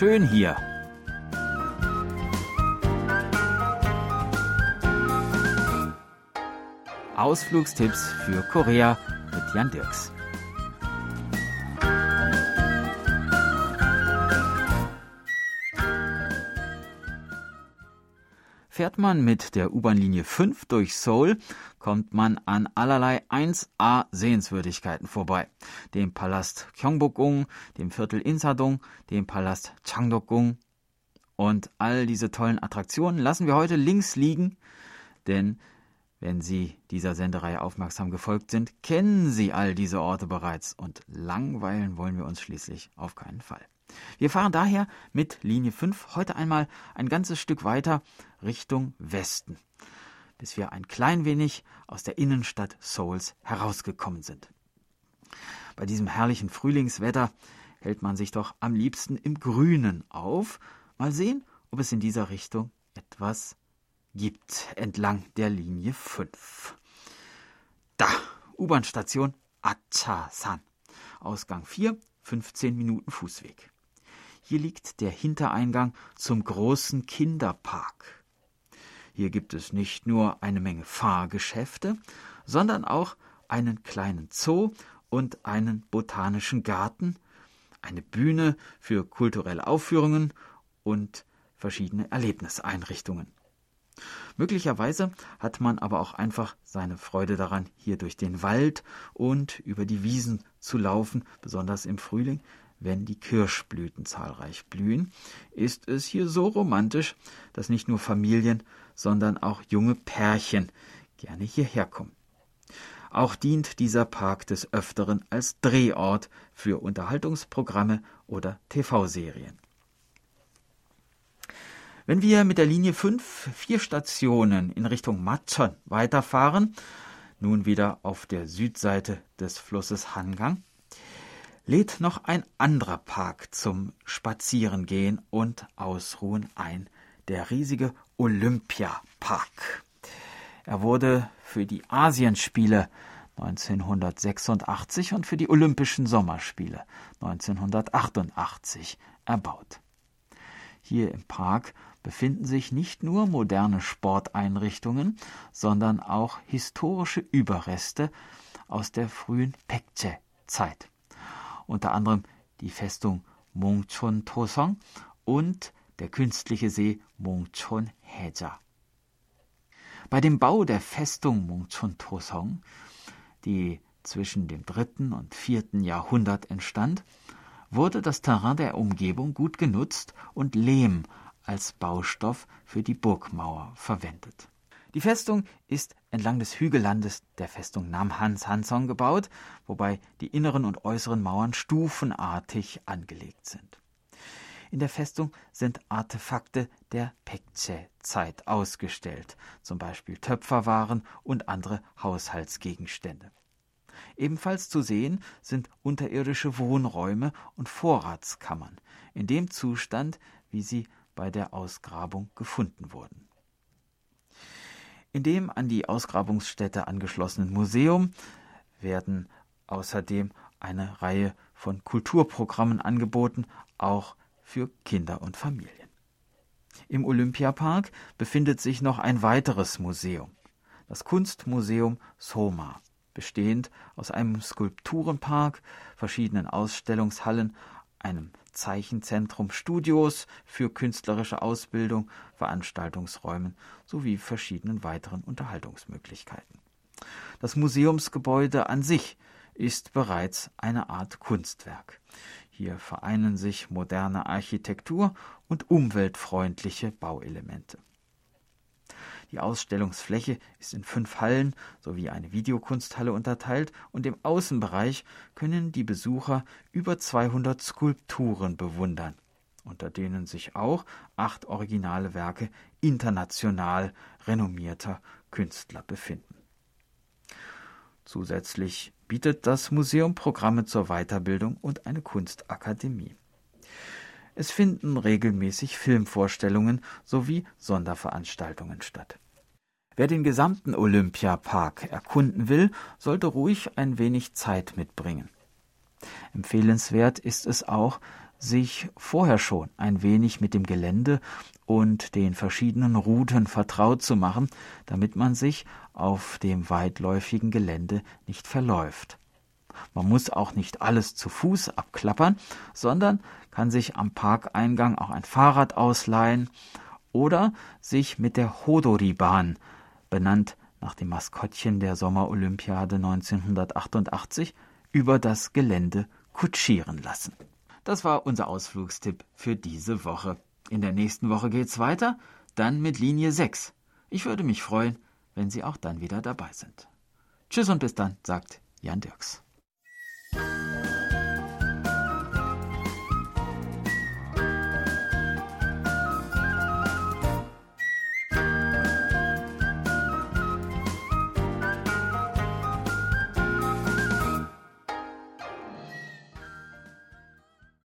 schön hier. Ausflugstipps für Korea mit Jan Dirks. Fährt man mit der U-Bahn-Linie 5 durch Seoul, kommt man an allerlei 1A Sehenswürdigkeiten vorbei. Dem Palast Gyeongbokgung, dem Viertel Insadong, dem Palast Changdokgung. Und all diese tollen Attraktionen lassen wir heute links liegen, denn wenn Sie dieser Sendereihe aufmerksam gefolgt sind, kennen Sie all diese Orte bereits und langweilen wollen wir uns schließlich auf keinen Fall. Wir fahren daher mit Linie 5 heute einmal ein ganzes Stück weiter Richtung Westen, bis wir ein klein wenig aus der Innenstadt Souls herausgekommen sind. Bei diesem herrlichen Frühlingswetter hält man sich doch am liebsten im Grünen auf. Mal sehen, ob es in dieser Richtung etwas gibt entlang der Linie 5. Da, U-Bahn-Station Achasan. Ausgang 4, 15 Minuten Fußweg. Hier liegt der Hintereingang zum großen Kinderpark. Hier gibt es nicht nur eine Menge Fahrgeschäfte, sondern auch einen kleinen Zoo und einen botanischen Garten, eine Bühne für kulturelle Aufführungen und verschiedene Erlebniseinrichtungen. Möglicherweise hat man aber auch einfach seine Freude daran, hier durch den Wald und über die Wiesen zu laufen, besonders im Frühling, wenn die Kirschblüten zahlreich blühen, ist es hier so romantisch, dass nicht nur Familien, sondern auch junge Pärchen gerne hierher kommen. Auch dient dieser Park des Öfteren als Drehort für Unterhaltungsprogramme oder TV-Serien. Wenn wir mit der Linie 5 vier Stationen in Richtung Matson weiterfahren, nun wieder auf der Südseite des Flusses Hangang, lädt noch ein anderer Park zum Spazierengehen und Ausruhen ein, der riesige Olympiapark. Er wurde für die Asienspiele 1986 und für die Olympischen Sommerspiele 1988 erbaut. Hier im Park befinden sich nicht nur moderne Sporteinrichtungen, sondern auch historische Überreste aus der frühen Pekche-Zeit. Unter anderem die Festung Mongchon Tosong und der künstliche See Mongchon Heja. Bei dem Bau der Festung Mongchon Tosong, die zwischen dem dritten und vierten Jahrhundert entstand, wurde das Terrain der Umgebung gut genutzt und Lehm als Baustoff für die Burgmauer verwendet. Die Festung ist entlang des Hügellandes der Festung Namhan Sansong gebaut, wobei die inneren und äußeren Mauern stufenartig angelegt sind. In der Festung sind Artefakte der Pekche-Zeit ausgestellt, zum Beispiel Töpferwaren und andere Haushaltsgegenstände. Ebenfalls zu sehen sind unterirdische Wohnräume und Vorratskammern, in dem Zustand, wie sie bei der Ausgrabung gefunden wurden. In dem an die Ausgrabungsstätte angeschlossenen Museum werden außerdem eine Reihe von Kulturprogrammen angeboten, auch für Kinder und Familien. Im Olympiapark befindet sich noch ein weiteres Museum, das Kunstmuseum Soma, bestehend aus einem Skulpturenpark, verschiedenen Ausstellungshallen, einem Zeichenzentrum Studios für künstlerische Ausbildung, Veranstaltungsräumen sowie verschiedenen weiteren Unterhaltungsmöglichkeiten. Das Museumsgebäude an sich ist bereits eine Art Kunstwerk. Hier vereinen sich moderne Architektur und umweltfreundliche Bauelemente. Die Ausstellungsfläche ist in fünf Hallen sowie eine Videokunsthalle unterteilt und im Außenbereich können die Besucher über 200 Skulpturen bewundern, unter denen sich auch acht originale Werke international renommierter Künstler befinden. Zusätzlich bietet das Museum Programme zur Weiterbildung und eine Kunstakademie. Es finden regelmäßig Filmvorstellungen sowie Sonderveranstaltungen statt. Wer den gesamten Olympiapark erkunden will, sollte ruhig ein wenig Zeit mitbringen. Empfehlenswert ist es auch, sich vorher schon ein wenig mit dem Gelände und den verschiedenen Routen vertraut zu machen, damit man sich auf dem weitläufigen Gelände nicht verläuft. Man muss auch nicht alles zu Fuß abklappern, sondern kann sich am Parkeingang auch ein Fahrrad ausleihen oder sich mit der Hodori-Bahn, benannt nach dem Maskottchen der Sommerolympiade 1988, über das Gelände kutschieren lassen. Das war unser Ausflugstipp für diese Woche. In der nächsten Woche geht's weiter, dann mit Linie 6. Ich würde mich freuen, wenn Sie auch dann wieder dabei sind. Tschüss und bis dann, sagt Jan Dirks.